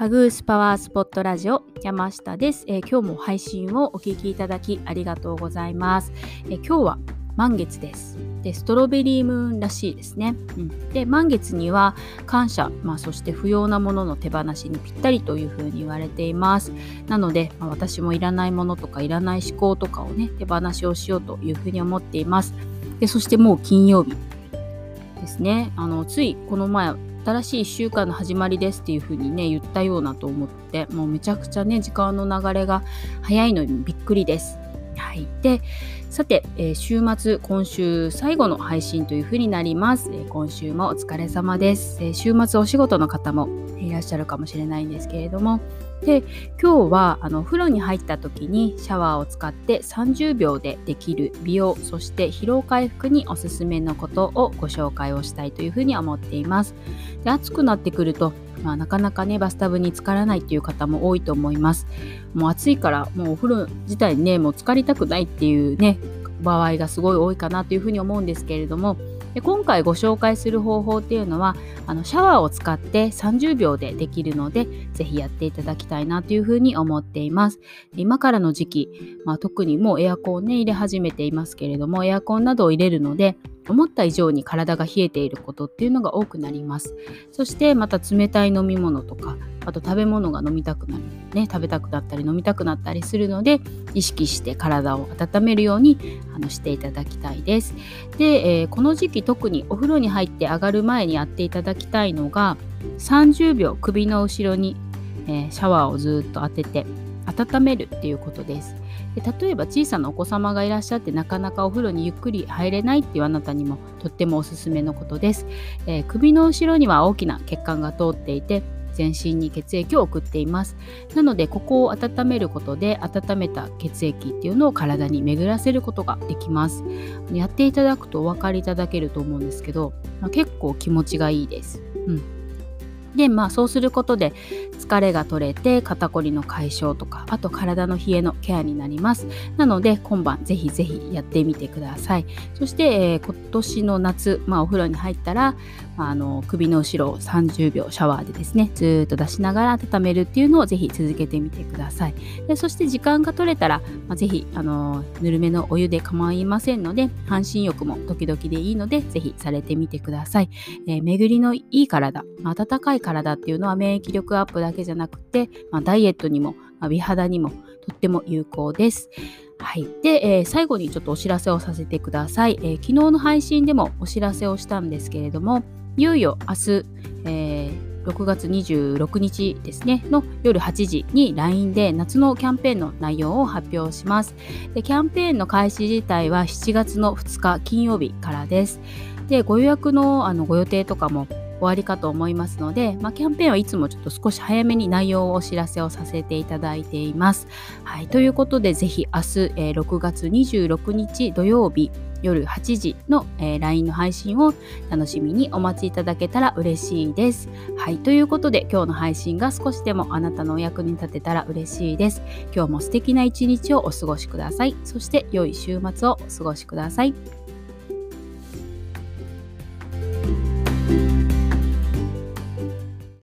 パグースパワースポットラジオ山下です、えー、今日も配信をお聞きいただきありがとうございます、えー、今日は満月です。でストロベリームーンらしいですね、うん、で満月には感謝、まあ、そして不要なものの手放しにぴったりというふうに言われています。なので、まあ、私もいらないものとかいらない思考とかをね手放しをしようというふうに思っています。でそしてもう金曜日ですね。あのついこの前新しい1週間の始まりですっていう風にね言ったようなと思ってもうめちゃくちゃね時間の流れが早いのにびっくりです。はい、でさて、えー、週末今週最後の配信というふうになります、えー、今週もお疲れ様です、えー、週末お仕事の方もいらっしゃるかもしれないんですけれども。で今日はあの風呂に入った時にシャワーを使って30秒でできる美容そして疲労回復におすすめのことをご紹介をしたいというふうに思っています。で暑くなってくるとまあ、なかなかねバスタブに浸からないっていう方も多いと思います。もう暑いからもうお風呂自体にねもう浸かりたくないっていうね場合がすごい多いかなというふうに思うんですけれども。で今回ご紹介する方法っていうのはあのシャワーを使って30秒でできるので是非やっていただきたいなというふうに思っています。今からの時期、まあ、特にもうエアコンね入れ始めていますけれどもエアコンなどを入れるので思った以上に体が冷えていることっていうのが多くなります。そしてまた冷たい飲み物とかあと食べ物が飲みたくなる。ね食べたくなったり飲みたくなったりするので意識して体を温めるようにあのしていただきたいです。で、えー、この時期特にお風呂に入って上がる前にやっていただきたいのが30秒首の後ろに、えー、シャワーをずっと当てて温めるっていうことです。で例えば小さなお子様がいらっしゃってなかなかお風呂にゆっくり入れないっていうあなたにもとってもおすすめのことです、えー、首の後ろには大きな血管が通っていて全身に血液を送っています。なのでここを温めることで温めた血液っていうのを体に巡らせることができます。やっていただくとお分かりいただけると思うんですけど、まあ、結構気持ちがいいです、うん。でまあそうすることで疲れが取れて肩こりの解消とかあと体の冷えのケアになります。なので今晩ぜひぜひやってみてください。そして、えー、今年の夏、まあ、お風呂に入ったら、まあ、あの首の後ろを30秒シャワーでですねずっと出しながら温めるっていうのをぜひ続けてみてください。でそして時間が取れたら、まあ、ぜひあのぬるめのお湯で構いませんので半身浴も時々でいいのでぜひされてみてください、えー、巡りのいい体温かいい体っていうのは免疫力アップだけじゃなくて、まあ、ダイエットにも、まあ、美肌にもとっても有効です。はい。で、えー、最後にちょっとお知らせをさせてください、えー、昨日の配信でもお知らせをしたんですけれども、いよいよ明日、えー、6月26日ですね、の夜8時に LINE で夏のキャンペーンの内容を発表します。でキャンペーンの開始自体は7月の2日金曜日からです。で、ご予約のあのご予定とかも終わりかと思いますので、まあ、キャンペーンはいつもちょっと少し早めに内容をお知らせをさせていただいています。はい、ということでぜひ明日、えー、6月26日土曜日夜8時の、えー、LINE の配信を楽しみにお待ちいただけたら嬉しいです。はい、ということで今日の配信が少しでもあなたのお役に立てたら嬉しいです。今日も素敵な一日をお過ごしください。そして良い週末をお過ごしください。